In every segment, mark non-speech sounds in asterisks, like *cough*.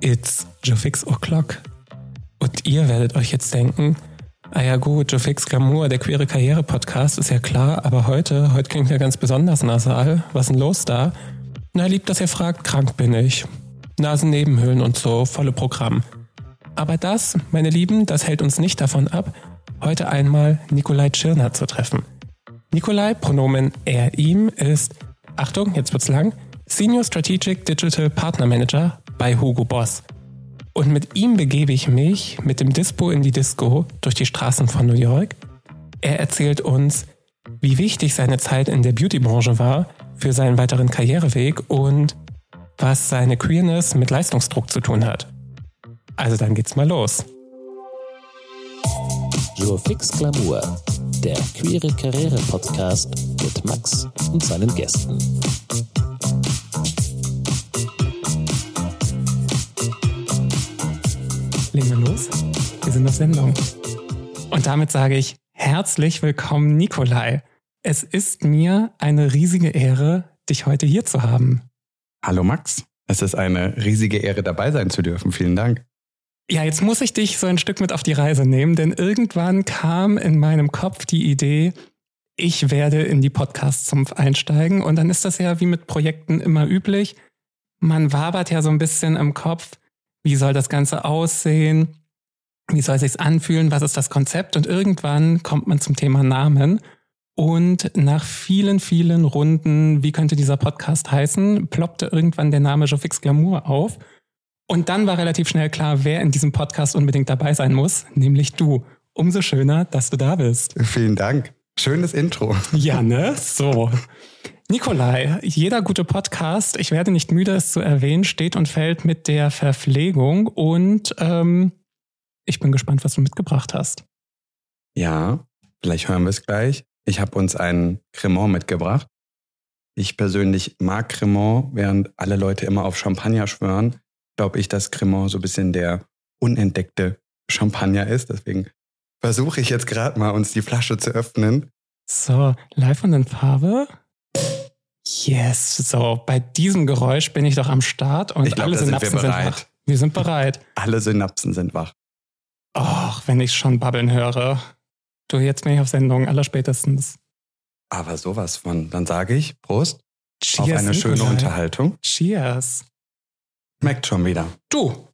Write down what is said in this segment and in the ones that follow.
It's Jofix O'Clock. Und ihr werdet euch jetzt denken, ah ja gut, Jofix Glamour, der queere Karriere-Podcast, ist ja klar, aber heute, heute klingt ja ganz besonders nasal. Was ist denn los da? Na, lieb, dass ihr fragt, krank bin ich. Nasennebenhöhlen und so, volle Programm. Aber das, meine Lieben, das hält uns nicht davon ab, heute einmal Nikolai Tschirner zu treffen. Nikolai, Pronomen er, ihm, ist, Achtung, jetzt wird's lang, Senior Strategic Digital Partner Manager bei Hugo Boss. Und mit ihm begebe ich mich mit dem Dispo in die Disco durch die Straßen von New York. Er erzählt uns, wie wichtig seine Zeit in der Beautybranche war für seinen weiteren Karriereweg und was seine Queerness mit Leistungsdruck zu tun hat. Also dann geht's mal los. Fix Glamour, der queere Karriere-Podcast mit Max und seinen Gästen. Sind auf Sendung. Und damit sage ich herzlich willkommen, Nikolai. Es ist mir eine riesige Ehre, dich heute hier zu haben. Hallo Max, es ist eine riesige Ehre dabei sein zu dürfen. Vielen Dank. Ja, jetzt muss ich dich so ein Stück mit auf die Reise nehmen, denn irgendwann kam in meinem Kopf die Idee, ich werde in die Podcast-Zumpf einsteigen. Und dann ist das ja wie mit Projekten immer üblich. Man wabert ja so ein bisschen im Kopf, wie soll das Ganze aussehen? Wie soll es sich anfühlen? Was ist das Konzept? Und irgendwann kommt man zum Thema Namen. Und nach vielen, vielen Runden, wie könnte dieser Podcast heißen, ploppte irgendwann der Name Jofix Glamour auf. Und dann war relativ schnell klar, wer in diesem Podcast unbedingt dabei sein muss, nämlich du. Umso schöner, dass du da bist. Vielen Dank. Schönes Intro. Ja, ne? So. Nikolai, jeder gute Podcast, ich werde nicht müde, es zu erwähnen, steht und fällt mit der Verpflegung. Und ähm, ich bin gespannt, was du mitgebracht hast. Ja, vielleicht hören wir es gleich. Ich habe uns ein Cremant mitgebracht. Ich persönlich mag Cremant, während alle Leute immer auf Champagner schwören glaube ich, dass Cremant so ein bisschen der unentdeckte Champagner ist. Deswegen versuche ich jetzt gerade mal, uns die Flasche zu öffnen. So, live und in Farbe. Yes, so, bei diesem Geräusch bin ich doch am Start und glaub, alle Synapsen sind, sind, wach. Wir sind bereit. Alle Synapsen sind wach. Och, wenn ich schon babbeln höre. Du, jetzt bin ich auf Sendung, allerspätestens. Aber sowas von. Dann sage ich Prost Cheers, auf eine schöne Nikolai. Unterhaltung. Cheers. Schmeckt schon wieder. Du,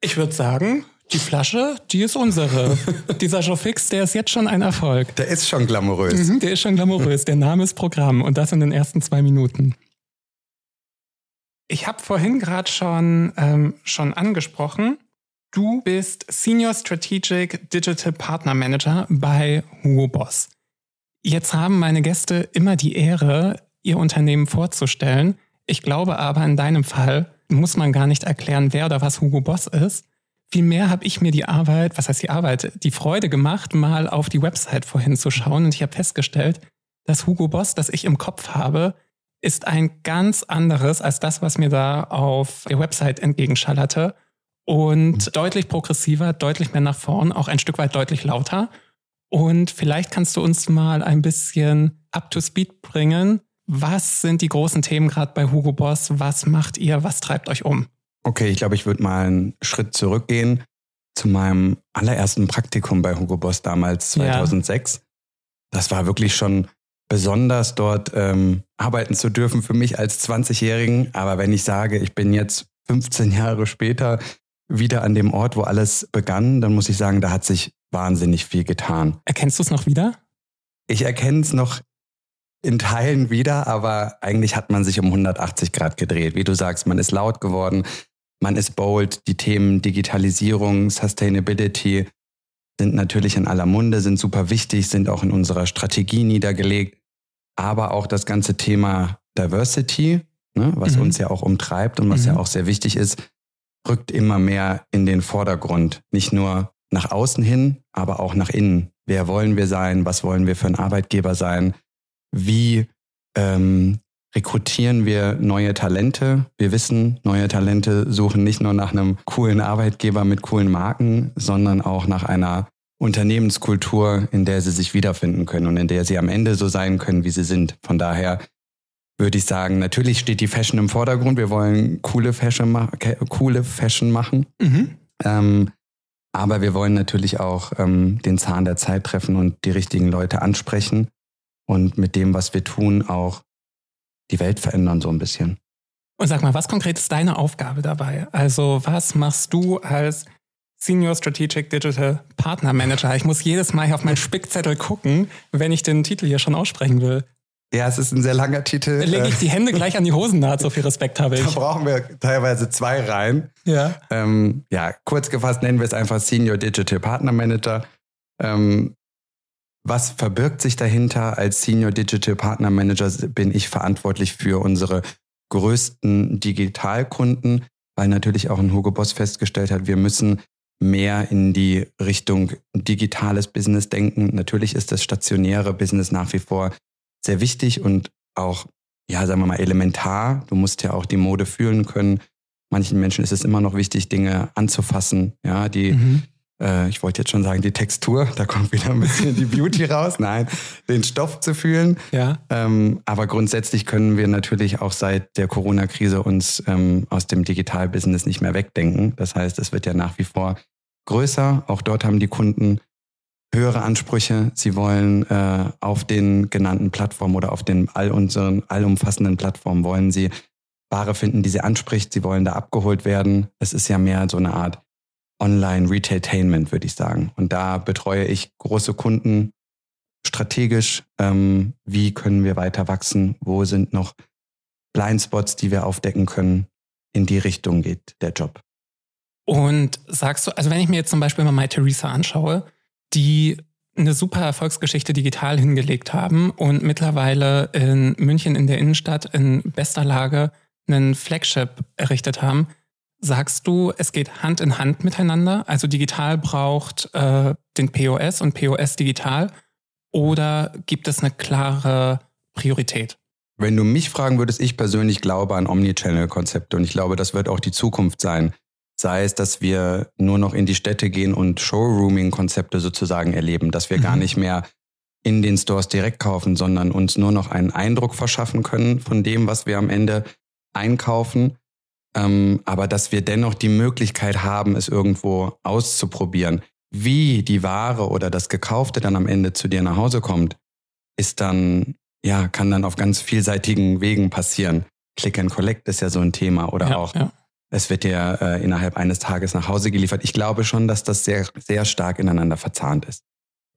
ich würde sagen, die Flasche, die ist unsere. *laughs* Dieser Joe Fix, der ist jetzt schon ein Erfolg. Der ist schon glamourös. Mhm, der ist schon glamourös. Der Name ist Programm und das in den ersten zwei Minuten. Ich habe vorhin gerade schon, ähm, schon angesprochen, du bist Senior Strategic Digital Partner Manager bei Hugo Boss. Jetzt haben meine Gäste immer die Ehre, ihr Unternehmen vorzustellen. Ich glaube aber in deinem Fall muss man gar nicht erklären, wer oder was Hugo Boss ist. Vielmehr habe ich mir die Arbeit, was heißt die Arbeit, die Freude gemacht, mal auf die Website vorhin zu schauen und ich habe festgestellt, das Hugo Boss, das ich im Kopf habe, ist ein ganz anderes als das, was mir da auf der Website entgegenschallerte und deutlich progressiver, deutlich mehr nach vorn, auch ein Stück weit deutlich lauter. Und vielleicht kannst du uns mal ein bisschen up to speed bringen. Was sind die großen Themen gerade bei Hugo Boss? Was macht ihr? Was treibt euch um? Okay, ich glaube, ich würde mal einen Schritt zurückgehen zu meinem allerersten Praktikum bei Hugo Boss damals 2006. Das war wirklich schon besonders, dort ähm, arbeiten zu dürfen für mich als 20-Jährigen. Aber wenn ich sage, ich bin jetzt 15 Jahre später wieder an dem Ort, wo alles begann, dann muss ich sagen, da hat sich wahnsinnig viel getan. Erkennst du es noch wieder? Ich erkenne es noch in Teilen wieder, aber eigentlich hat man sich um 180 Grad gedreht. Wie du sagst, man ist laut geworden, man ist bold. Die Themen Digitalisierung, Sustainability sind natürlich in aller Munde, sind super wichtig, sind auch in unserer Strategie niedergelegt. Aber auch das ganze Thema Diversity, ne, was Mhm. uns ja auch umtreibt und was Mhm. ja auch sehr wichtig ist, rückt immer mehr in den Vordergrund. Nicht nur nach außen hin, aber auch nach innen. Wer wollen wir sein? Was wollen wir für ein Arbeitgeber sein? Wie ähm, rekrutieren wir neue Talente? Wir wissen, neue Talente suchen nicht nur nach einem coolen Arbeitgeber mit coolen Marken, sondern auch nach einer Unternehmenskultur, in der sie sich wiederfinden können und in der sie am Ende so sein können, wie sie sind. Von daher würde ich sagen, natürlich steht die Fashion im Vordergrund. Wir wollen coole Fashion, ma coole Fashion machen. Mhm. Ähm, aber wir wollen natürlich auch ähm, den Zahn der Zeit treffen und die richtigen Leute ansprechen und mit dem, was wir tun, auch die Welt verändern so ein bisschen. Und sag mal, was konkret ist deine Aufgabe dabei? Also was machst du als Senior Strategic Digital Partner Manager? Ich muss jedes Mal hier auf meinen Spickzettel gucken, wenn ich den Titel hier schon aussprechen will. Ja, es ist ein sehr langer Titel. Lege ich die Hände gleich an die Hosennaht, so viel Respekt habe ich. Da brauchen wir teilweise zwei rein. Ja. Ähm, ja, kurz gefasst nennen wir es einfach Senior Digital Partner Manager. Ähm, was verbirgt sich dahinter? Als Senior Digital Partner Manager bin ich verantwortlich für unsere größten Digitalkunden, weil natürlich auch ein Hugo Boss festgestellt hat, wir müssen mehr in die Richtung digitales Business denken. Natürlich ist das stationäre Business nach wie vor sehr wichtig und auch, ja, sagen wir mal, elementar. Du musst ja auch die Mode fühlen können. Manchen Menschen ist es immer noch wichtig, Dinge anzufassen, ja, die, mhm. äh, ich wollte jetzt schon sagen, die Textur, da kommt wieder ein bisschen die Beauty raus. *laughs* Nein, den Stoff zu fühlen. Ja. Ähm, aber grundsätzlich können wir natürlich auch seit der Corona-Krise uns ähm, aus dem Digital-Business nicht mehr wegdenken. Das heißt, es wird ja nach wie vor größer. Auch dort haben die Kunden höhere Ansprüche. Sie wollen äh, auf den genannten Plattformen oder auf den all unseren allumfassenden Plattformen wollen sie Ware finden, die sie anspricht. Sie wollen da abgeholt werden. Es ist ja mehr so eine Art Online-Retailtainment, würde ich sagen. Und da betreue ich große Kunden strategisch. Ähm, wie können wir weiter wachsen? Wo sind noch Blindspots, die wir aufdecken können? In die Richtung geht der Job. Und sagst du, also wenn ich mir jetzt zum Beispiel mal My Theresa anschaue, die eine super Erfolgsgeschichte digital hingelegt haben und mittlerweile in München in der Innenstadt in bester Lage einen Flagship errichtet haben. Sagst du, es geht Hand in Hand miteinander? Also digital braucht äh, den POS und POS digital? Oder gibt es eine klare Priorität? Wenn du mich fragen würdest, ich persönlich glaube an Omnichannel-Konzepte und ich glaube, das wird auch die Zukunft sein. Sei es, dass wir nur noch in die Städte gehen und Showrooming-Konzepte sozusagen erleben, dass wir mhm. gar nicht mehr in den Stores direkt kaufen, sondern uns nur noch einen Eindruck verschaffen können von dem, was wir am Ende einkaufen. Ähm, aber dass wir dennoch die Möglichkeit haben, es irgendwo auszuprobieren. Wie die Ware oder das Gekaufte dann am Ende zu dir nach Hause kommt, ist dann, ja, kann dann auf ganz vielseitigen Wegen passieren. Click and Collect ist ja so ein Thema oder ja, auch ja es wird ja äh, innerhalb eines Tages nach Hause geliefert. Ich glaube schon, dass das sehr, sehr stark ineinander verzahnt ist.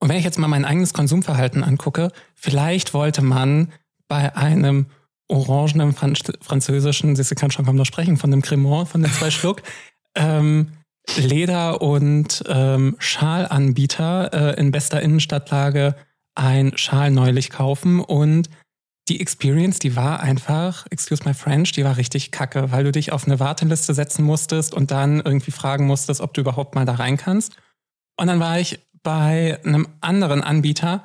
Und wenn ich jetzt mal mein eigenes Konsumverhalten angucke, vielleicht wollte man bei einem orangenen Franz französischen, Sie kann schon kaum noch sprechen, von dem Cremant, von den zwei Schluck, *laughs* ähm, Leder- und ähm, Schalanbieter äh, in bester Innenstadtlage ein Schal neulich kaufen und die Experience, die war einfach, excuse my French, die war richtig kacke, weil du dich auf eine Warteliste setzen musstest und dann irgendwie fragen musstest, ob du überhaupt mal da rein kannst. Und dann war ich bei einem anderen Anbieter.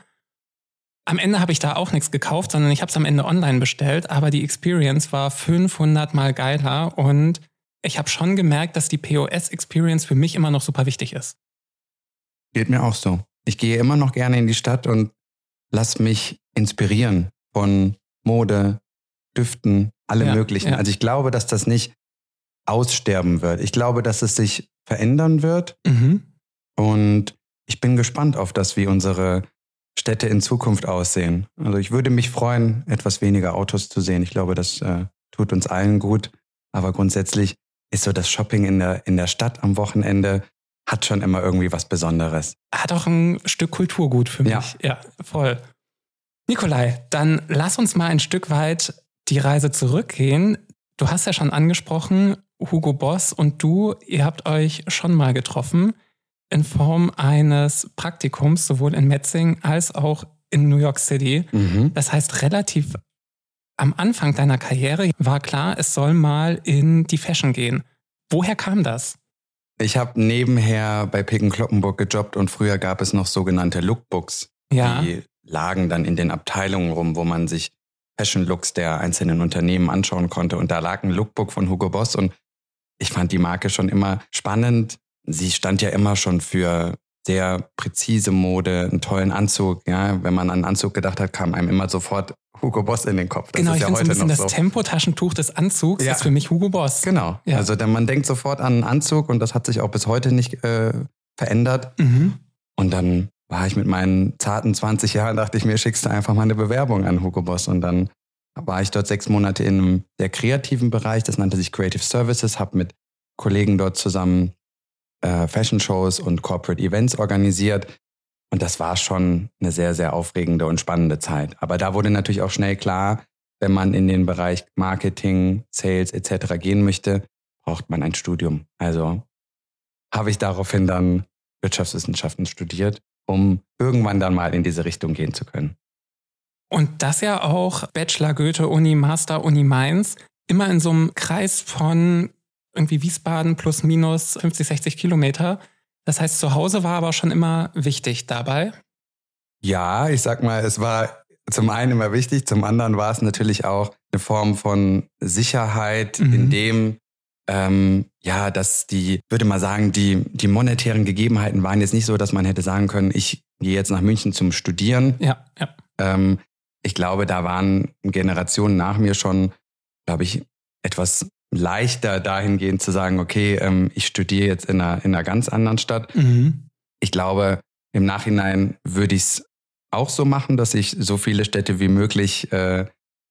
Am Ende habe ich da auch nichts gekauft, sondern ich habe es am Ende online bestellt, aber die Experience war 500 mal geiler und ich habe schon gemerkt, dass die POS-Experience für mich immer noch super wichtig ist. Geht mir auch so. Ich gehe immer noch gerne in die Stadt und lass mich inspirieren von Mode, Düften, alle ja, möglichen. Ja. Also ich glaube, dass das nicht aussterben wird. Ich glaube, dass es sich verändern wird. Mhm. Und ich bin gespannt auf das, wie unsere Städte in Zukunft aussehen. Also ich würde mich freuen, etwas weniger Autos zu sehen. Ich glaube, das äh, tut uns allen gut. Aber grundsätzlich ist so das Shopping in der, in der Stadt am Wochenende hat schon immer irgendwie was Besonderes. Hat auch ein Stück Kulturgut für mich. Ja, ja voll. Nikolai, dann lass uns mal ein Stück weit die Reise zurückgehen. Du hast ja schon angesprochen, Hugo Boss und du, ihr habt euch schon mal getroffen in Form eines Praktikums, sowohl in Metzing als auch in New York City. Mhm. Das heißt, relativ am Anfang deiner Karriere war klar, es soll mal in die Fashion gehen. Woher kam das? Ich habe nebenher bei Picken Kloppenburg gejobbt und früher gab es noch sogenannte Lookbooks, ja. die lagen dann in den Abteilungen rum, wo man sich Fashion Looks der einzelnen Unternehmen anschauen konnte. Und da lag ein Lookbook von Hugo Boss und ich fand die Marke schon immer spannend. Sie stand ja immer schon für sehr präzise Mode, einen tollen Anzug. Ja, wenn man an einen Anzug gedacht hat, kam einem immer sofort Hugo Boss in den Kopf. Das genau, ich ja finde ein bisschen das so. Tempotaschentuch des Anzugs ja. ist für mich Hugo Boss. Genau. Ja. Also dann, man denkt sofort an einen Anzug und das hat sich auch bis heute nicht äh, verändert. Mhm. Und dann war ich mit meinen zarten 20 Jahren, dachte ich mir, schickst du einfach mal eine Bewerbung an Hugo Boss. Und dann war ich dort sechs Monate in einem sehr kreativen Bereich, das nannte sich Creative Services, habe mit Kollegen dort zusammen äh, Fashion Shows und Corporate Events organisiert. Und das war schon eine sehr, sehr aufregende und spannende Zeit. Aber da wurde natürlich auch schnell klar, wenn man in den Bereich Marketing, Sales etc. gehen möchte, braucht man ein Studium. Also habe ich daraufhin dann Wirtschaftswissenschaften studiert, um irgendwann dann mal in diese Richtung gehen zu können. Und das ja auch Bachelor Goethe Uni, Master Uni Mainz, immer in so einem Kreis von irgendwie Wiesbaden plus minus 50, 60 Kilometer. Das heißt, zu Hause war aber schon immer wichtig dabei. Ja, ich sag mal, es war zum einen immer wichtig, zum anderen war es natürlich auch eine Form von Sicherheit, mhm. in dem ähm, ja, dass die, würde mal sagen, die, die monetären Gegebenheiten waren jetzt nicht so, dass man hätte sagen können, ich gehe jetzt nach München zum Studieren. Ja, ja. Ähm, ich glaube, da waren Generationen nach mir schon, glaube ich, etwas leichter dahingehend zu sagen, okay, ähm, ich studiere jetzt in einer, in einer ganz anderen Stadt. Mhm. Ich glaube, im Nachhinein würde ich es auch so machen, dass ich so viele Städte wie möglich äh,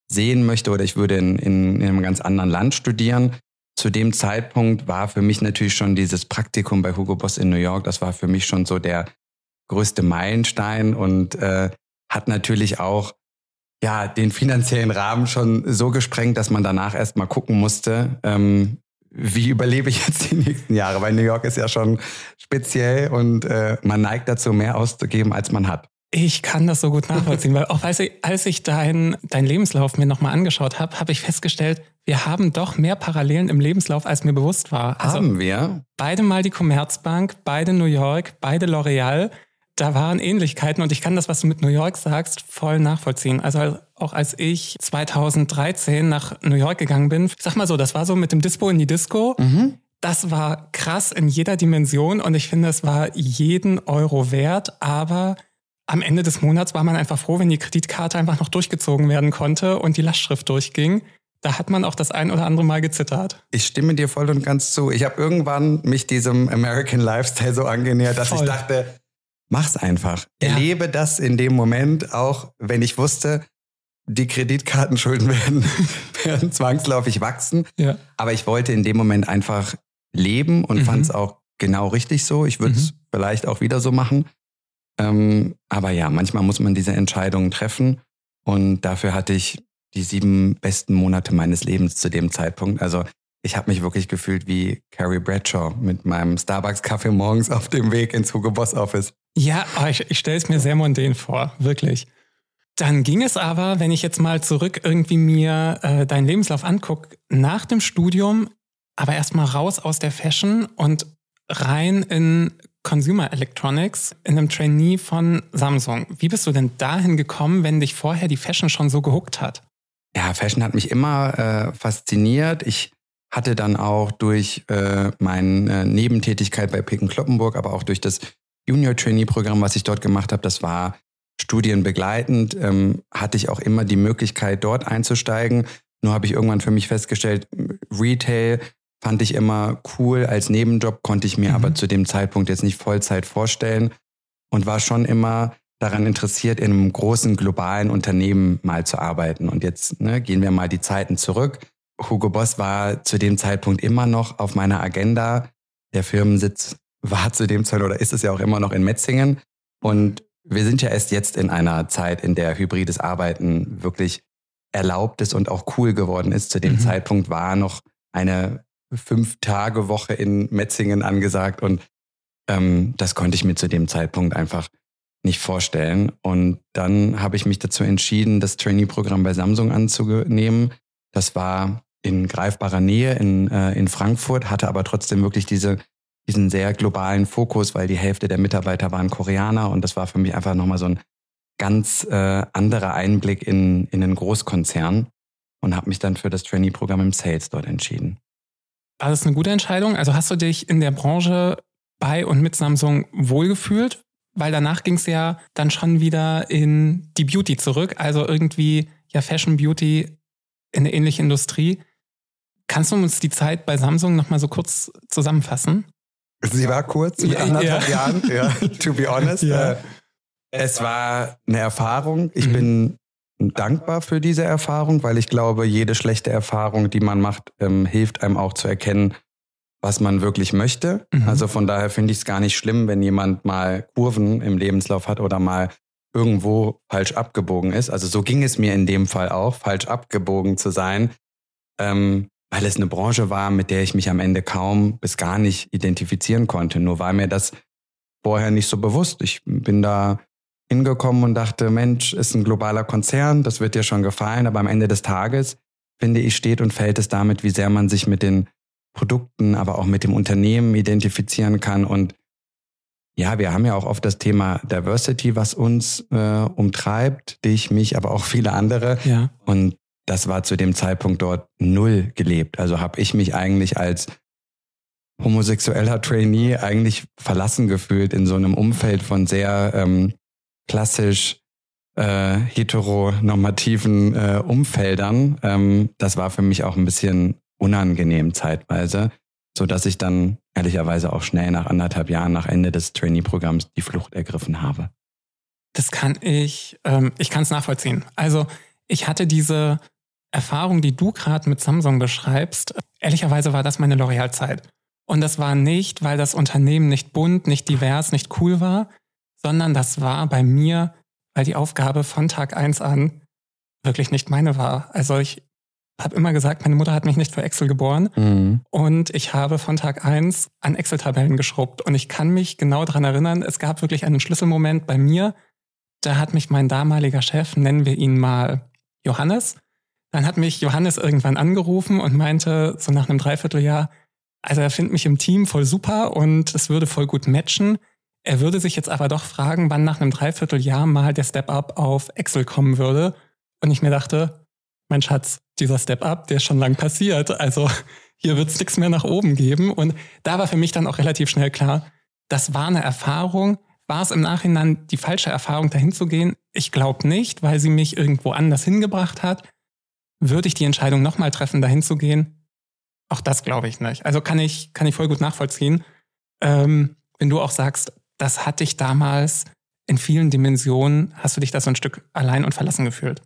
sehen möchte oder ich würde in, in, in einem ganz anderen Land studieren. Zu dem Zeitpunkt war für mich natürlich schon dieses Praktikum bei Hugo Boss in New York, das war für mich schon so der größte Meilenstein und äh, hat natürlich auch ja, den finanziellen Rahmen schon so gesprengt, dass man danach erst mal gucken musste, ähm, wie überlebe ich jetzt die nächsten Jahre? Weil New York ist ja schon speziell und äh, man neigt dazu, mehr auszugeben, als man hat. Ich kann das so gut nachvollziehen, weil auch als ich, als ich deinen dein Lebenslauf mir nochmal angeschaut habe, habe ich festgestellt, wir haben doch mehr Parallelen im Lebenslauf, als mir bewusst war. Also haben wir? Beide mal die Commerzbank, beide New York, beide L'Oreal da waren Ähnlichkeiten und ich kann das, was du mit New York sagst, voll nachvollziehen. Also auch als ich 2013 nach New York gegangen bin, sag mal so, das war so mit dem Dispo in die Disco. Mhm. Das war krass in jeder Dimension und ich finde, es war jeden Euro wert, aber am Ende des Monats war man einfach froh, wenn die Kreditkarte einfach noch durchgezogen werden konnte und die Lastschrift durchging. Da hat man auch das ein oder andere Mal gezittert. Ich stimme dir voll und ganz zu. Ich habe irgendwann mich diesem American Lifestyle so angenähert, dass voll. ich dachte, Mach's einfach. Ja. Erlebe das in dem Moment, auch wenn ich wusste, die Kreditkartenschulden *laughs* werden, werden zwangsläufig wachsen. Ja. Aber ich wollte in dem Moment einfach leben und mhm. fand es auch genau richtig so. Ich würde es mhm. vielleicht auch wieder so machen. Ähm, aber ja, manchmal muss man diese Entscheidungen treffen. Und dafür hatte ich die sieben besten Monate meines Lebens zu dem Zeitpunkt. Also ich habe mich wirklich gefühlt wie Carrie Bradshaw mit meinem Starbucks-Kaffee morgens auf dem Weg ins Hugo Boss Office. Ja, ich, ich stelle es mir sehr mondän vor, wirklich. Dann ging es aber, wenn ich jetzt mal zurück irgendwie mir äh, deinen Lebenslauf angucke, nach dem Studium aber erstmal raus aus der Fashion und rein in Consumer Electronics, in einem Trainee von Samsung. Wie bist du denn dahin gekommen, wenn dich vorher die Fashion schon so gehuckt hat? Ja, Fashion hat mich immer äh, fasziniert. Ich hatte dann auch durch äh, meine äh, Nebentätigkeit bei Picken Kloppenburg, aber auch durch das Junior Trainee Programm, was ich dort gemacht habe, das war studienbegleitend, ähm, hatte ich auch immer die Möglichkeit, dort einzusteigen. Nur habe ich irgendwann für mich festgestellt, Retail fand ich immer cool als Nebenjob, konnte ich mir mhm. aber zu dem Zeitpunkt jetzt nicht Vollzeit vorstellen und war schon immer daran interessiert, in einem großen globalen Unternehmen mal zu arbeiten. Und jetzt ne, gehen wir mal die Zeiten zurück. Hugo Boss war zu dem Zeitpunkt immer noch auf meiner Agenda. Der Firmensitz war zu dem Zeitpunkt oder ist es ja auch immer noch in Metzingen. Und wir sind ja erst jetzt in einer Zeit, in der hybrides Arbeiten wirklich erlaubt ist und auch cool geworden ist. Zu dem mhm. Zeitpunkt war noch eine Fünf-Tage-Woche in Metzingen angesagt und ähm, das konnte ich mir zu dem Zeitpunkt einfach nicht vorstellen. Und dann habe ich mich dazu entschieden, das Trainee-Programm bei Samsung anzunehmen. Das war in greifbarer Nähe in, äh, in Frankfurt, hatte aber trotzdem wirklich diese, diesen sehr globalen Fokus, weil die Hälfte der Mitarbeiter waren Koreaner und das war für mich einfach nochmal so ein ganz äh, anderer Einblick in, in einen Großkonzern und habe mich dann für das Trainee-Programm im Sales dort entschieden. War das eine gute Entscheidung? Also hast du dich in der Branche bei und mit Samsung wohlgefühlt? Weil danach ging es ja dann schon wieder in die Beauty zurück, also irgendwie ja Fashion Beauty in eine ähnliche Industrie. Kannst du uns die Zeit bei Samsung nochmal so kurz zusammenfassen? Sie war kurz, mit anderthalb ja. Jahren, ja, to be honest. Ja. Äh, es war eine Erfahrung. Ich mhm. bin dankbar für diese Erfahrung, weil ich glaube, jede schlechte Erfahrung, die man macht, ähm, hilft einem auch zu erkennen, was man wirklich möchte. Mhm. Also von daher finde ich es gar nicht schlimm, wenn jemand mal Kurven im Lebenslauf hat oder mal irgendwo falsch abgebogen ist. Also so ging es mir in dem Fall auch, falsch abgebogen zu sein, ähm, weil es eine Branche war, mit der ich mich am Ende kaum bis gar nicht identifizieren konnte. Nur war mir das vorher nicht so bewusst. Ich bin da hingekommen und dachte, Mensch, ist ein globaler Konzern, das wird dir schon gefallen, aber am Ende des Tages, finde ich, steht und fällt es damit, wie sehr man sich mit den Produkten, aber auch mit dem Unternehmen identifizieren kann. Und ja, wir haben ja auch oft das Thema Diversity, was uns äh, umtreibt, dich, mich, aber auch viele andere. Ja. Und das war zu dem Zeitpunkt dort null gelebt. Also habe ich mich eigentlich als homosexueller Trainee eigentlich verlassen gefühlt in so einem Umfeld von sehr ähm, klassisch äh, heteronormativen äh, Umfeldern. Ähm, das war für mich auch ein bisschen unangenehm zeitweise, so dass ich dann ehrlicherweise auch schnell nach anderthalb Jahren nach Ende des Trainee-Programms die Flucht ergriffen habe. Das kann ich, ähm, ich kann es nachvollziehen. Also ich hatte diese Erfahrung, die du gerade mit Samsung beschreibst. Ehrlicherweise war das meine L'Oreal-Zeit. Und das war nicht, weil das Unternehmen nicht bunt, nicht divers, nicht cool war, sondern das war bei mir, weil die Aufgabe von Tag eins an wirklich nicht meine war. Also ich habe immer gesagt, meine Mutter hat mich nicht für Excel geboren mhm. und ich habe von Tag eins an Excel-Tabellen geschrubbt und ich kann mich genau daran erinnern, es gab wirklich einen Schlüsselmoment bei mir, da hat mich mein damaliger Chef, nennen wir ihn mal Johannes, dann hat mich Johannes irgendwann angerufen und meinte so nach einem Dreivierteljahr, also er findet mich im Team voll super und es würde voll gut matchen. Er würde sich jetzt aber doch fragen, wann nach einem Dreivierteljahr mal der Step-Up auf Excel kommen würde. Und ich mir dachte, mein Schatz, dieser Step-Up, der ist schon lang passiert. Also hier wird es nichts mehr nach oben geben. Und da war für mich dann auch relativ schnell klar, das war eine Erfahrung. War es im Nachhinein die falsche Erfahrung, dahin zu gehen? Ich glaube nicht, weil sie mich irgendwo anders hingebracht hat. Würde ich die Entscheidung nochmal treffen, dahin zu gehen? Auch das glaube ich nicht. Also kann ich, kann ich voll gut nachvollziehen. Ähm, wenn du auch sagst, das hat dich damals in vielen Dimensionen, hast du dich da so ein Stück allein und verlassen gefühlt.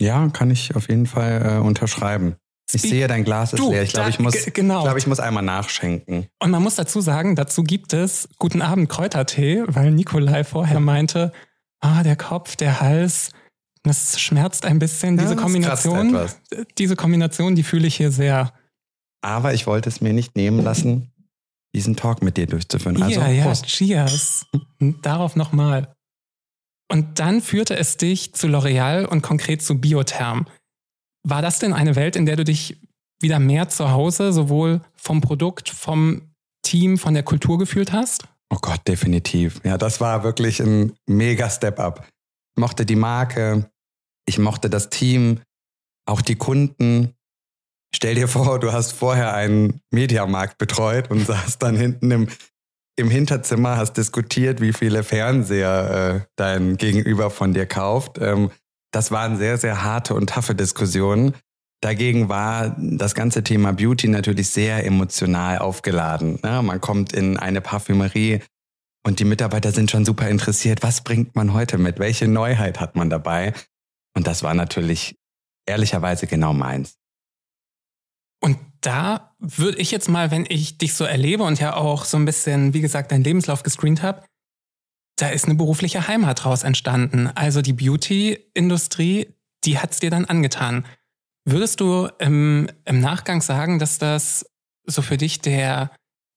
Ja, kann ich auf jeden Fall äh, unterschreiben. Ich sehe, dein Glas ist du, leer. Ich glaube, ich, muss, genau. glaub, ich muss einmal nachschenken. Und man muss dazu sagen, dazu gibt es Guten Abend Kräutertee, weil Nikolai vorher meinte, ah, der Kopf, der Hals, das schmerzt ein bisschen. Ja, diese Kombination, diese Kombination, die fühle ich hier sehr. Aber ich wollte es mir nicht nehmen lassen, diesen Talk mit dir durchzuführen. Also, ja, ja, cheers. Darauf nochmal. Und dann führte es dich zu L'Oreal und konkret zu Biotherm. War das denn eine Welt, in der du dich wieder mehr zu Hause, sowohl vom Produkt, vom Team, von der Kultur gefühlt hast? Oh Gott, definitiv. Ja, das war wirklich ein mega Step-up. Ich mochte die Marke, ich mochte das Team, auch die Kunden. Stell dir vor, du hast vorher einen Mediamarkt betreut und *laughs* saßt dann hinten im, im Hinterzimmer, hast diskutiert, wie viele Fernseher äh, dein Gegenüber von dir kauft. Ähm, das waren sehr, sehr harte und taffe Diskussionen. Dagegen war das ganze Thema Beauty natürlich sehr emotional aufgeladen. Ne? Man kommt in eine Parfümerie und die Mitarbeiter sind schon super interessiert. Was bringt man heute mit? Welche Neuheit hat man dabei? Und das war natürlich ehrlicherweise genau meins. Und da würde ich jetzt mal, wenn ich dich so erlebe und ja auch so ein bisschen, wie gesagt, deinen Lebenslauf gescreent habe, da ist eine berufliche Heimat draus entstanden. Also die Beauty-Industrie, die hat es dir dann angetan. Würdest du im, im Nachgang sagen, dass das so für dich der,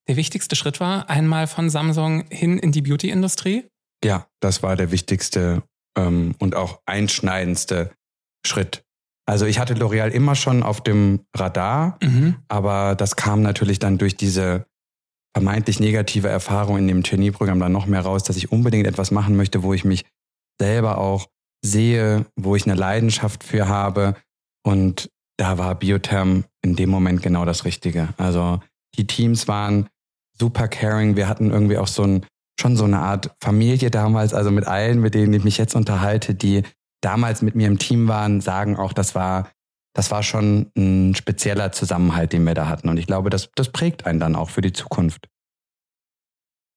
der wichtigste Schritt war, einmal von Samsung hin in die Beauty-Industrie? Ja, das war der wichtigste ähm, und auch einschneidendste Schritt. Also ich hatte L'Oreal immer schon auf dem Radar, mhm. aber das kam natürlich dann durch diese vermeintlich negative Erfahrung in dem Trainee-Programm dann noch mehr raus, dass ich unbedingt etwas machen möchte, wo ich mich selber auch sehe, wo ich eine Leidenschaft für habe. Und da war Biotherm in dem Moment genau das Richtige. Also die Teams waren super caring. Wir hatten irgendwie auch so ein, schon so eine Art Familie damals, also mit allen, mit denen ich mich jetzt unterhalte, die damals mit mir im Team waren, sagen auch, das war, das war schon ein spezieller Zusammenhalt, den wir da hatten. Und ich glaube, das, das prägt einen dann auch für die Zukunft.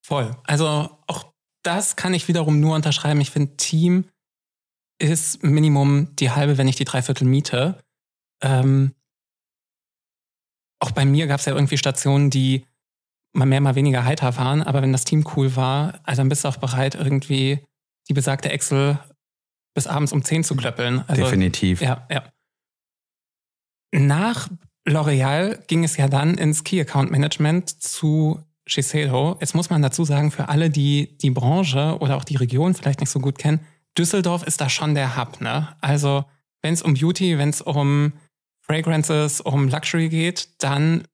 Voll. Also auch das kann ich wiederum nur unterschreiben. Ich finde, Team ist Minimum die halbe, wenn nicht die Dreiviertel Miete. Ähm, auch bei mir gab es ja irgendwie Stationen, die mal mehr, mal weniger heiter waren, aber wenn das Team cool war, also dann bist du auch bereit, irgendwie die besagte Excel bis abends um 10 zu klöppeln. Also, Definitiv. Ja, ja. Nach L'Oreal ging es ja dann ins Key Account Management zu Shiseido. Jetzt muss man dazu sagen, für alle, die die Branche oder auch die Region vielleicht nicht so gut kennen, Düsseldorf ist da schon der Hub. Ne? Also wenn es um Beauty, wenn es um Fragrances, um Luxury geht, dann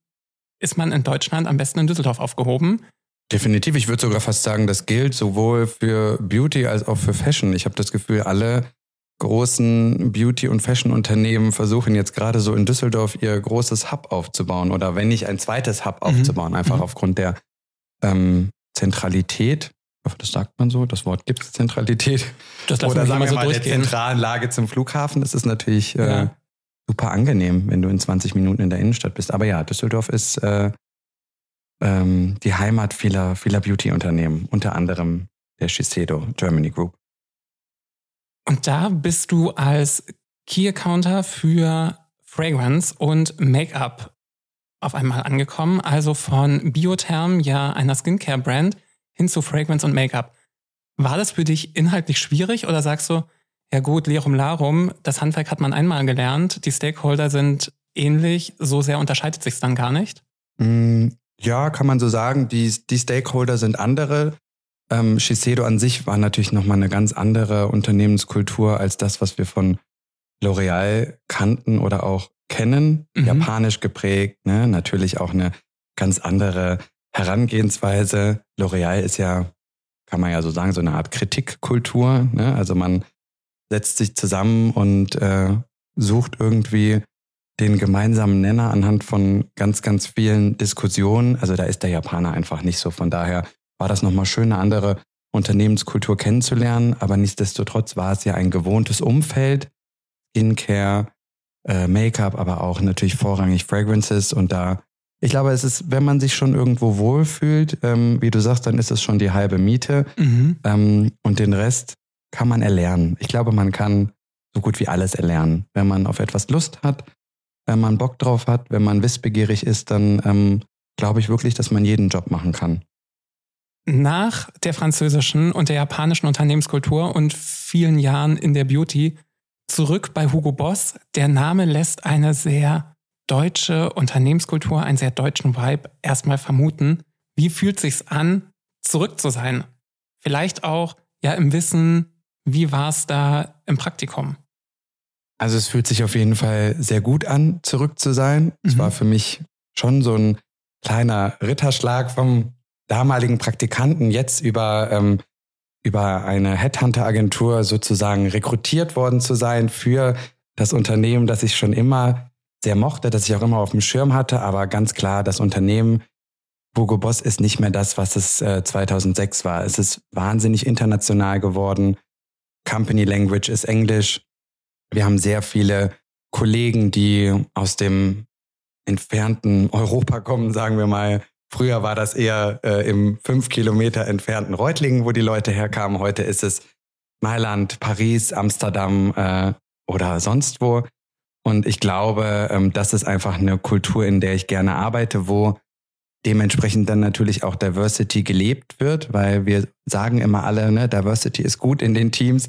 ist man in Deutschland am besten in Düsseldorf aufgehoben. Definitiv. Ich würde sogar fast sagen, das gilt sowohl für Beauty als auch für Fashion. Ich habe das Gefühl, alle großen Beauty- und Fashion-Unternehmen versuchen jetzt gerade so in Düsseldorf ihr großes Hub aufzubauen oder wenn nicht ein zweites Hub mhm. aufzubauen, einfach mhm. aufgrund der ähm, Zentralität. Ich hoffe, das sagt man so. Das Wort gibt es, Zentralität. Das Oder sagen wir so mal der zentralen Lage zum Flughafen. Das ist natürlich äh, ja. super angenehm, wenn du in 20 Minuten in der Innenstadt bist. Aber ja, Düsseldorf ist äh, ähm, die Heimat vieler, vieler Beauty-Unternehmen, unter anderem der Shiseido Germany Group. Und da bist du als Key Accounter für Fragrance und Make-up auf einmal angekommen, also von Biotherm, ja einer Skincare-Brand, hin zu Fragrance und Make-up. War das für dich inhaltlich schwierig oder sagst du, ja gut, Lirum Larum, das Handwerk hat man einmal gelernt, die Stakeholder sind ähnlich, so sehr unterscheidet sich dann gar nicht? Ja, kann man so sagen. Die, die Stakeholder sind andere. Ähm, Shiseido an sich war natürlich nochmal eine ganz andere Unternehmenskultur als das, was wir von L'Oreal kannten oder auch kennen. Mhm. Japanisch geprägt, ne? natürlich auch eine ganz andere Herangehensweise. L'Oreal ist ja, kann man ja so sagen, so eine Art Kritikkultur. Ne? Also man setzt sich zusammen und äh, sucht irgendwie den gemeinsamen Nenner anhand von ganz, ganz vielen Diskussionen. Also da ist der Japaner einfach nicht so. Von daher war das nochmal schön, eine andere Unternehmenskultur kennenzulernen. Aber nichtsdestotrotz war es ja ein gewohntes Umfeld. Skincare, äh, Make-up, aber auch natürlich vorrangig Fragrances. Und da, ich glaube, es ist, wenn man sich schon irgendwo wohlfühlt, ähm, wie du sagst, dann ist es schon die halbe Miete. Mhm. Ähm, und den Rest kann man erlernen. Ich glaube, man kann so gut wie alles erlernen. Wenn man auf etwas Lust hat, wenn man Bock drauf hat, wenn man wissbegierig ist, dann ähm, glaube ich wirklich, dass man jeden Job machen kann. Nach der französischen und der japanischen Unternehmenskultur und vielen Jahren in der Beauty zurück bei Hugo Boss. Der Name lässt eine sehr deutsche Unternehmenskultur, einen sehr deutschen Vibe erstmal vermuten. Wie fühlt sich's an, zurück zu sein? Vielleicht auch ja im Wissen, wie war es da im Praktikum? Also es fühlt sich auf jeden Fall sehr gut an, zurück zu sein. Es mhm. war für mich schon so ein kleiner Ritterschlag vom damaligen Praktikanten, jetzt über, ähm, über eine Headhunter-Agentur sozusagen rekrutiert worden zu sein für das Unternehmen, das ich schon immer sehr mochte, das ich auch immer auf dem Schirm hatte. Aber ganz klar, das Unternehmen Hugo Boss ist nicht mehr das, was es äh, 2006 war. Es ist wahnsinnig international geworden. Company Language ist Englisch. Wir haben sehr viele Kollegen, die aus dem entfernten Europa kommen, sagen wir mal. Früher war das eher äh, im fünf Kilometer entfernten Reutlingen, wo die Leute herkamen. Heute ist es Mailand, Paris, Amsterdam äh, oder sonst wo. Und ich glaube, ähm, das ist einfach eine Kultur, in der ich gerne arbeite, wo dementsprechend dann natürlich auch Diversity gelebt wird, weil wir sagen immer alle, ne, Diversity ist gut in den Teams.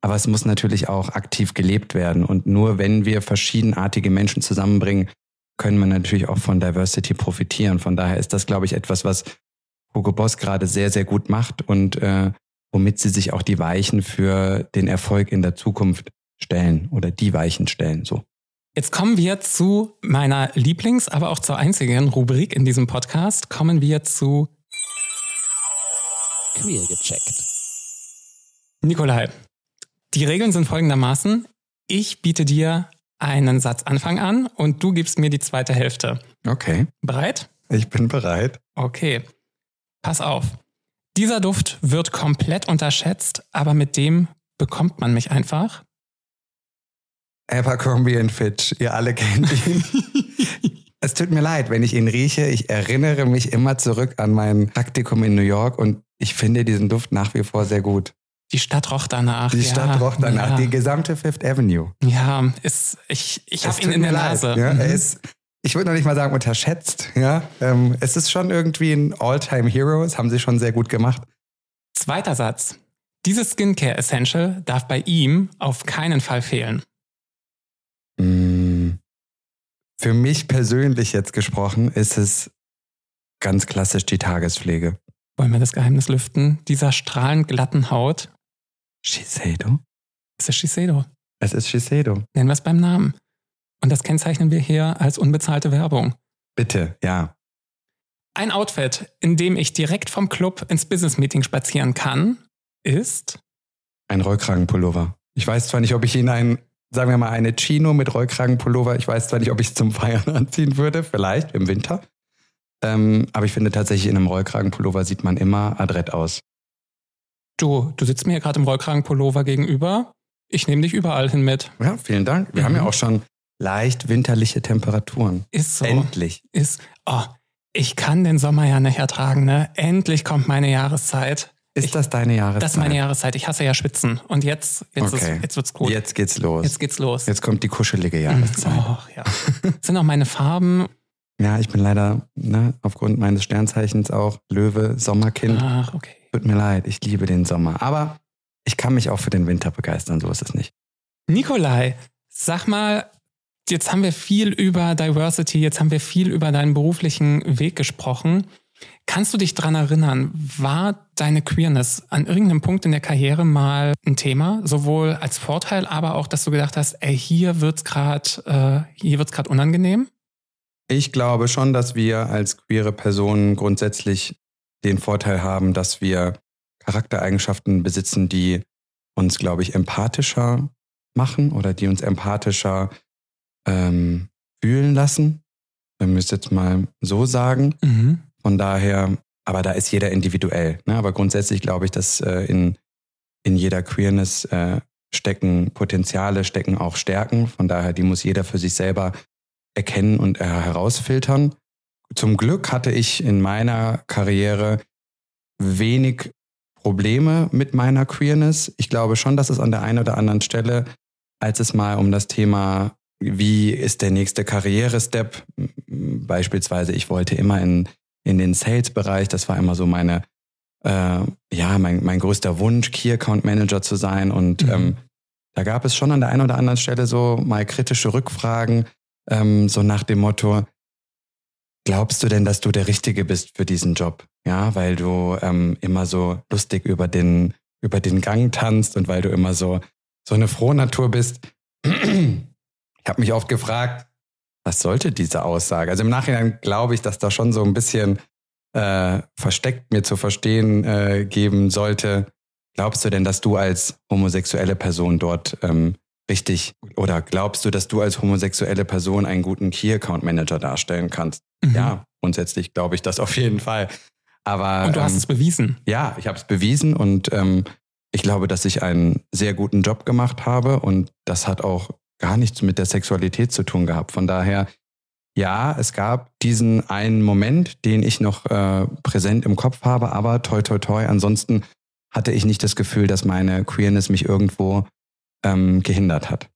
Aber es muss natürlich auch aktiv gelebt werden. Und nur wenn wir verschiedenartige Menschen zusammenbringen, können wir natürlich auch von Diversity profitieren. Von daher ist das, glaube ich, etwas, was Hugo Boss gerade sehr, sehr gut macht und äh, womit sie sich auch die Weichen für den Erfolg in der Zukunft stellen oder die Weichen stellen. So. Jetzt kommen wir zu meiner Lieblings-, aber auch zur einzigen Rubrik in diesem Podcast. Kommen wir zu Queer gecheckt. Nikolai, die Regeln sind folgendermaßen. Ich biete dir einen Satzanfang an und du gibst mir die zweite Hälfte. Okay. Bereit? Ich bin bereit. Okay. Pass auf. Dieser Duft wird komplett unterschätzt, aber mit dem bekommt man mich einfach. Abercrombie Fitch, ihr alle kennt ihn. *laughs* es tut mir leid, wenn ich ihn rieche. Ich erinnere mich immer zurück an mein Praktikum in New York und ich finde diesen Duft nach wie vor sehr gut. Die Stadt roch danach. Die ja, Stadt roch danach. Ja. Die gesamte Fifth Avenue. Ja, ist, ich, ich habe ihn in der leid, Nase. Ja, Mhm. er ist, ich würde noch nicht mal sagen unterschätzt. Ja, ähm, es ist schon irgendwie ein All-Time-Hero. Das haben sie schon sehr gut gemacht. Zweiter Satz. Dieses Skincare Essential darf bei ihm auf keinen Fall fehlen. Mm, Für mich persönlich jetzt gesprochen ist es ganz klassisch die Tagespflege. Wollen wir das Geheimnis lüften? Dieser strahlend glatten Haut Shiseido? ist das Shiseido. Es ist Shiseido. Nennen wir es beim Namen. Und das kennzeichnen wir hier als unbezahlte Werbung. Bitte, ja. Ein Outfit, in dem ich direkt vom Club ins Business Meeting spazieren kann, ist Ein Rollkragenpullover. Ich weiß zwar nicht, ob ich ihn ein, sagen wir mal, eine Chino mit Rollkragenpullover, ich weiß zwar nicht, ob ich es zum Feiern *laughs* anziehen würde, vielleicht im Winter. Ähm, aber ich finde tatsächlich, in einem Rollkragenpullover sieht man immer adrett aus. Du. Du sitzt mir hier gerade im Rollkragenpullover gegenüber. Ich nehme dich überall hin mit. Ja, vielen Dank. Wir Mhm. haben ja auch schon leicht winterliche Temperaturen. Ist so. Endlich. Ist. Oh, ich kann den Sommer ja nicht ertragen, ne? Endlich kommt meine Jahreszeit. Ist Ich- das deine Jahreszeit? Das ist meine Jahreszeit. Ich hasse ja Schwitzen. Und jetzt, jetzt, Okay. ist, jetzt wird's gut. Jetzt geht's los. Jetzt geht's los. Jetzt kommt die kuschelige Jahreszeit. Och, ja. Sind auch meine Farben. Ja, ich bin leider ne, aufgrund meines Sternzeichens auch Löwe, Sommerkind. Ach, okay. Tut mir leid, ich liebe den Sommer. Aber ich kann mich auch für den Winter begeistern, so ist es nicht. Nikolai, sag mal, jetzt haben wir viel über Diversity, jetzt haben wir viel über deinen beruflichen Weg gesprochen. Kannst du dich dran erinnern, war deine Queerness an irgendeinem Punkt in der Karriere mal ein Thema, sowohl als Vorteil, aber auch, dass du gedacht hast, ey, hier wird's gerade, äh, hier wird's gerade unangenehm? Ich glaube schon, dass wir als queere Personen grundsätzlich den Vorteil haben, dass wir Charaktereigenschaften besitzen, die uns, glaube ich, empathischer machen oder die uns empathischer ähm, fühlen lassen. Wenn wir es jetzt mal so sagen. Mhm. Von daher, aber da ist jeder individuell. Ne? Aber grundsätzlich glaube ich, dass äh, in, in jeder Queerness äh, stecken Potenziale, stecken auch Stärken. Von daher, die muss jeder für sich selber erkennen und äh, herausfiltern. Zum Glück hatte ich in meiner Karriere wenig Probleme mit meiner Queerness. Ich glaube schon, dass es an der einen oder anderen Stelle, als es mal um das Thema, wie ist der nächste Karrierestep, beispielsweise, ich wollte immer in, in den Sales-Bereich, das war immer so meine, äh, ja, mein, mein größter Wunsch, Key Account Manager zu sein. Und Mhm. ähm, da gab es schon an der einen oder anderen Stelle so mal kritische Rückfragen, ähm, so nach dem Motto, glaubst du denn, dass du der Richtige bist für diesen Job? Ja, weil du ähm, immer so lustig über den, über den Gang tanzt und weil du immer so, so eine Frohnatur bist. Ich habe mich oft gefragt, was sollte diese Aussage? Also im Nachhinein glaube ich, dass da schon so ein bisschen äh, versteckt mir zu verstehen äh, geben sollte. Glaubst du denn, dass du als homosexuelle Person dort ähm, richtig oder glaubst du, dass du als homosexuelle Person einen guten Key Account Manager darstellen kannst? Mhm. Ja, grundsätzlich glaube ich das auf jeden Fall. Aber Und du hast ähm, es bewiesen. ja, ich habe es bewiesen und ähm, ich glaube, dass ich einen sehr guten Job gemacht habe und das hat auch gar nichts mit der Sexualität zu tun gehabt. Von daher, ja, es gab diesen einen Moment, den ich noch äh, präsent im Kopf habe, aber toi, toi, toi, ansonsten hatte ich nicht das Gefühl, dass meine Queerness mich irgendwo ähm, gehindert hat.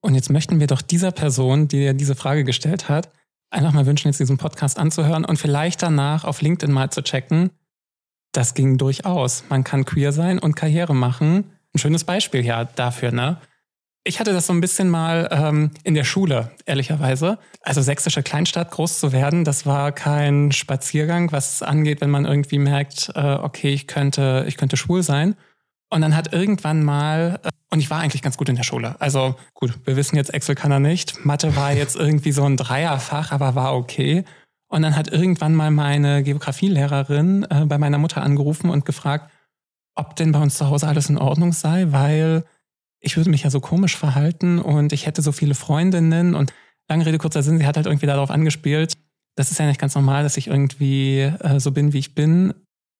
Und jetzt möchten wir doch dieser Person, die dir diese Frage gestellt hat, einfach mal wünschen, jetzt diesen Podcast anzuhören und vielleicht danach auf LinkedIn mal zu checken. Das ging durchaus. Man kann queer sein und Karriere machen. Ein schönes Beispiel ja dafür, ne? Ich hatte das so ein bisschen mal ähm, in der Schule, ehrlicherweise. Also sächsische Kleinstadt groß zu werden, das war kein Spaziergang, was es angeht, wenn man irgendwie merkt, äh, okay, ich könnte, ich könnte schwul sein. Und dann hat irgendwann mal, äh, und ich war eigentlich ganz gut in der Schule. Also gut, wir wissen jetzt, Excel kann er nicht. Mathe war jetzt irgendwie so ein Dreierfach, aber war okay. Und dann hat irgendwann mal meine Geografielehrerin äh, bei meiner Mutter angerufen und gefragt, ob denn bei uns zu Hause alles in Ordnung sei, weil ich würde mich ja so komisch verhalten und ich hätte so viele Freundinnen und lange Rede, kurzer Sinn, sie hat halt irgendwie darauf angespielt, das ist ja nicht ganz normal, dass ich irgendwie äh, so bin, wie ich bin.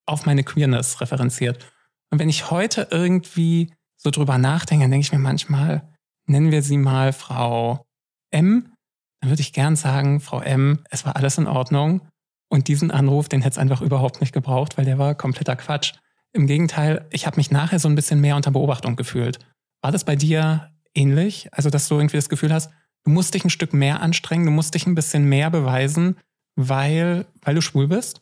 auf meine Queerness referenziert. Und wenn ich heute irgendwie so drüber nachdenke, dann denke ich mir manchmal, nennen wir sie mal Frau M, dann würde ich gern sagen, Frau M, es war alles in Ordnung. Und diesen Anruf, den hätte es einfach überhaupt nicht gebraucht, weil der war kompletter Quatsch. Im Gegenteil, ich habe mich nachher so ein bisschen mehr unter Beobachtung gefühlt. War das bei dir ähnlich? Also, dass du irgendwie das Gefühl hast, du musst dich ein Stück mehr anstrengen, du musst dich ein bisschen mehr beweisen, weil, weil du schwul bist?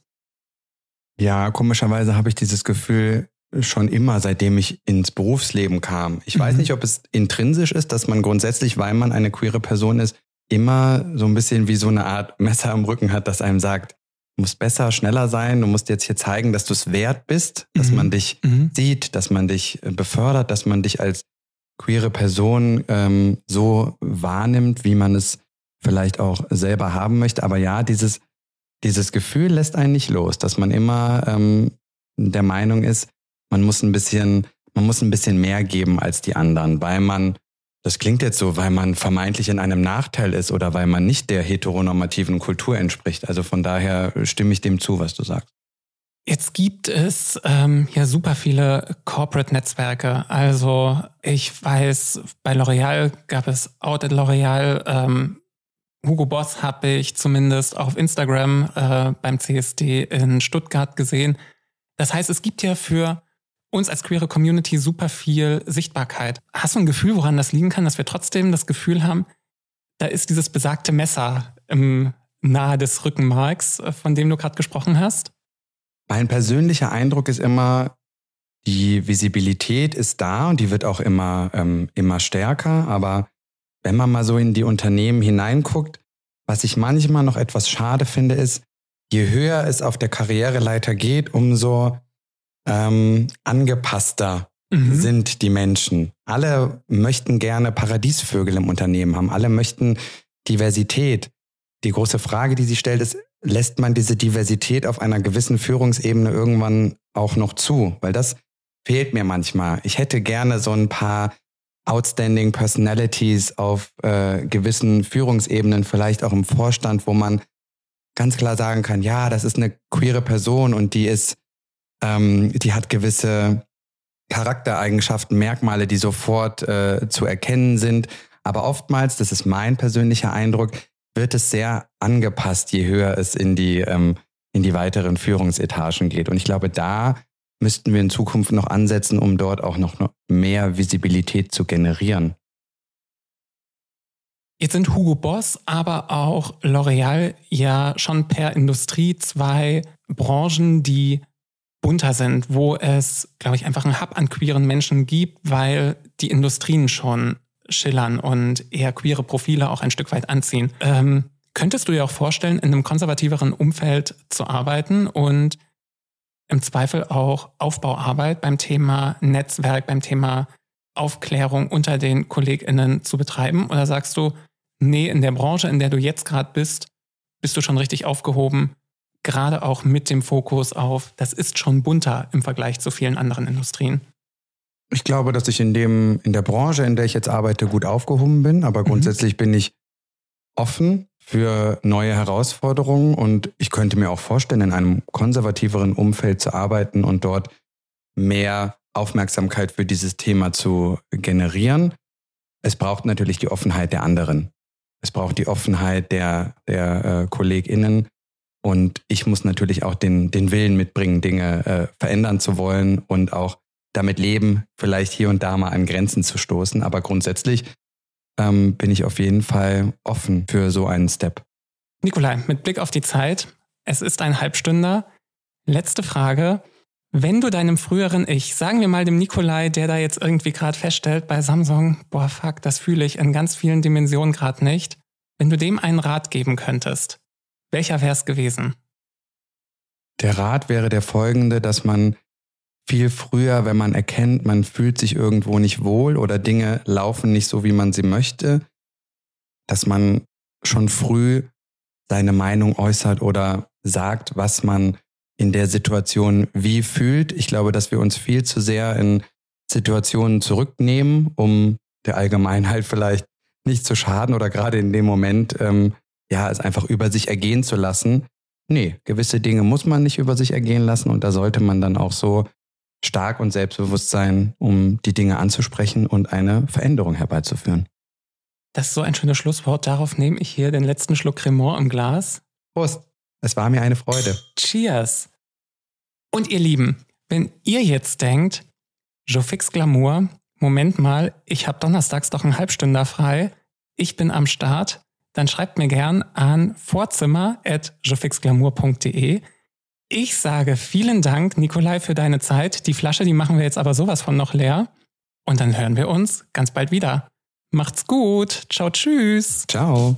Ja, komischerweise habe ich dieses Gefühl schon immer, seitdem ich ins Berufsleben kam. Ich mhm. weiß nicht, ob es intrinsisch ist, dass man grundsätzlich, weil man eine queere Person ist, immer so ein bisschen wie so eine Art Messer am Rücken hat, das einem sagt, du musst besser, schneller sein, du musst jetzt hier zeigen, dass du es wert bist, dass mhm. man dich mhm. sieht, dass man dich äh, befördert, dass man dich als queere Person ähm, so wahrnimmt, wie man es vielleicht auch selber haben möchte. Aber ja, dieses, dieses Gefühl lässt einen nicht los, dass man immer ähm, der Meinung ist, man muss ein bisschen, man muss ein bisschen mehr geben als die anderen, weil man, das klingt jetzt so, weil man vermeintlich in einem Nachteil ist oder weil man nicht der heteronormativen Kultur entspricht. Also von daher stimme ich dem zu, was du sagst. Jetzt gibt es ähm, ja super viele Corporate-Netzwerke. Also ich weiß, bei L'Oreal gab es Out at L'Oreal. Ähm, Hugo Boss habe ich zumindest auf Instagram äh, beim CSD in Stuttgart gesehen. Das heißt, es gibt ja für uns als queere Community super viel Sichtbarkeit. Hast du ein Gefühl, woran das liegen kann, dass wir trotzdem das Gefühl haben, da ist dieses besagte Messer im nahe des Rückenmarks, äh, von dem du gerade gesprochen hast? Mein persönlicher Eindruck ist immer, die Visibilität ist da und die wird auch immer, ähm, immer stärker. Aber wenn man mal so in die Unternehmen hineinguckt, was ich manchmal noch etwas schade finde, ist, je höher es auf der Karriereleiter geht, umso ähm, angepasster mhm. sind die Menschen. Alle möchten gerne Paradiesvögel im Unternehmen haben. Alle möchten Diversität. Die große Frage, die sie stellt, ist, lässt man diese Diversität auf einer gewissen Führungsebene irgendwann auch noch zu? Weil das fehlt mir manchmal. Ich hätte gerne so ein paar outstanding Personalities auf äh, gewissen Führungsebenen, vielleicht auch im Vorstand, wo man ganz klar sagen kann, ja, das ist eine queere Person und die ist, ähm, die hat gewisse Charaktereigenschaften, Merkmale, die sofort äh, zu erkennen sind. Aber oftmals, das ist mein persönlicher Eindruck, wird es sehr angepasst, je höher es in die, ähm, in die weiteren Führungsetagen geht. Und ich glaube, da müssten wir in Zukunft noch ansetzen, um dort auch noch mehr Visibilität zu generieren. Jetzt sind Hugo Boss, aber auch L'Oreal ja schon per Industrie zwei Branchen, die bunter sind, wo es, glaube ich, einfach einen Hub an queeren Menschen gibt, weil die Industrien schon schillern und eher queere Profile auch ein Stück weit anziehen. Ähm, könntest du dir auch vorstellen, in einem konservativeren Umfeld zu arbeiten und im Zweifel auch Aufbauarbeit beim Thema Netzwerk, beim Thema Aufklärung unter den KollegInnen zu betreiben? Oder sagst du, nee, in der Branche, in der du jetzt gerade bist, bist du schon richtig aufgehoben, gerade auch mit dem Fokus auf, das ist schon bunter im Vergleich zu vielen anderen Industrien? Ich glaube, dass ich in dem, in der Branche, in der ich jetzt arbeite, gut aufgehoben bin, aber mhm. grundsätzlich mhm. bin ich offen für neue Herausforderungen und ich könnte mir auch vorstellen, in einem konservativeren Umfeld zu arbeiten und dort mehr Aufmerksamkeit für dieses Thema zu generieren. Es braucht natürlich die Offenheit der anderen. Es braucht die Offenheit der, der äh, KollegInnen. Und ich muss natürlich auch den, den Willen mitbringen, Dinge äh, verändern zu wollen und auch damit leben, vielleicht hier und da mal an Grenzen zu stoßen. Aber grundsätzlich ähm, bin ich auf jeden Fall offen für so einen Step. Nikolai, mit Blick auf die Zeit, es ist ein Halbstünder. Letzte Frage. Wenn du deinem früheren Ich, sagen wir mal dem Nikolai, der da jetzt irgendwie gerade feststellt bei Samsung, boah, fuck, das fühle ich in ganz vielen Dimensionen gerade nicht, wenn du dem einen Rat geben könntest, welcher wäre es gewesen? Der Rat wäre der folgende, dass man viel früher, wenn man erkennt, man fühlt sich irgendwo nicht wohl oder Dinge laufen nicht so, wie man sie möchte, dass man schon früh seine Meinung äußert oder sagt, was man in der Situation wie fühlt. Ich glaube, dass wir uns viel zu sehr in Situationen zurücknehmen, um der Allgemeinheit *laughs* vielleicht nicht zu schaden oder gerade in dem Moment, ähm, ja, es einfach über sich ergehen zu lassen, nee, gewisse Dinge muss man nicht über sich ergehen lassen und da sollte man dann auch so stark und selbstbewusst sein, um die Dinge anzusprechen und eine Veränderung herbeizuführen. Das ist so ein schönes Schlusswort. Darauf nehme ich hier den letzten Schluck Cremant im Glas. Prost. Es war mir eine Freude. Cheers. Und ihr Lieben, wenn ihr jetzt denkt, Jofix Glamour, Moment mal, ich habe donnerstags doch einen Halbstünder frei, ich bin am Start, dann schreibt mir gern an vorzimmer.jofixglamour.de. Ich sage vielen Dank, Nikolai, für deine Zeit. Die Flasche, die machen wir jetzt aber sowas von noch leer. Und dann hören wir uns ganz bald wieder. Macht's gut. Ciao, tschüss. Ciao.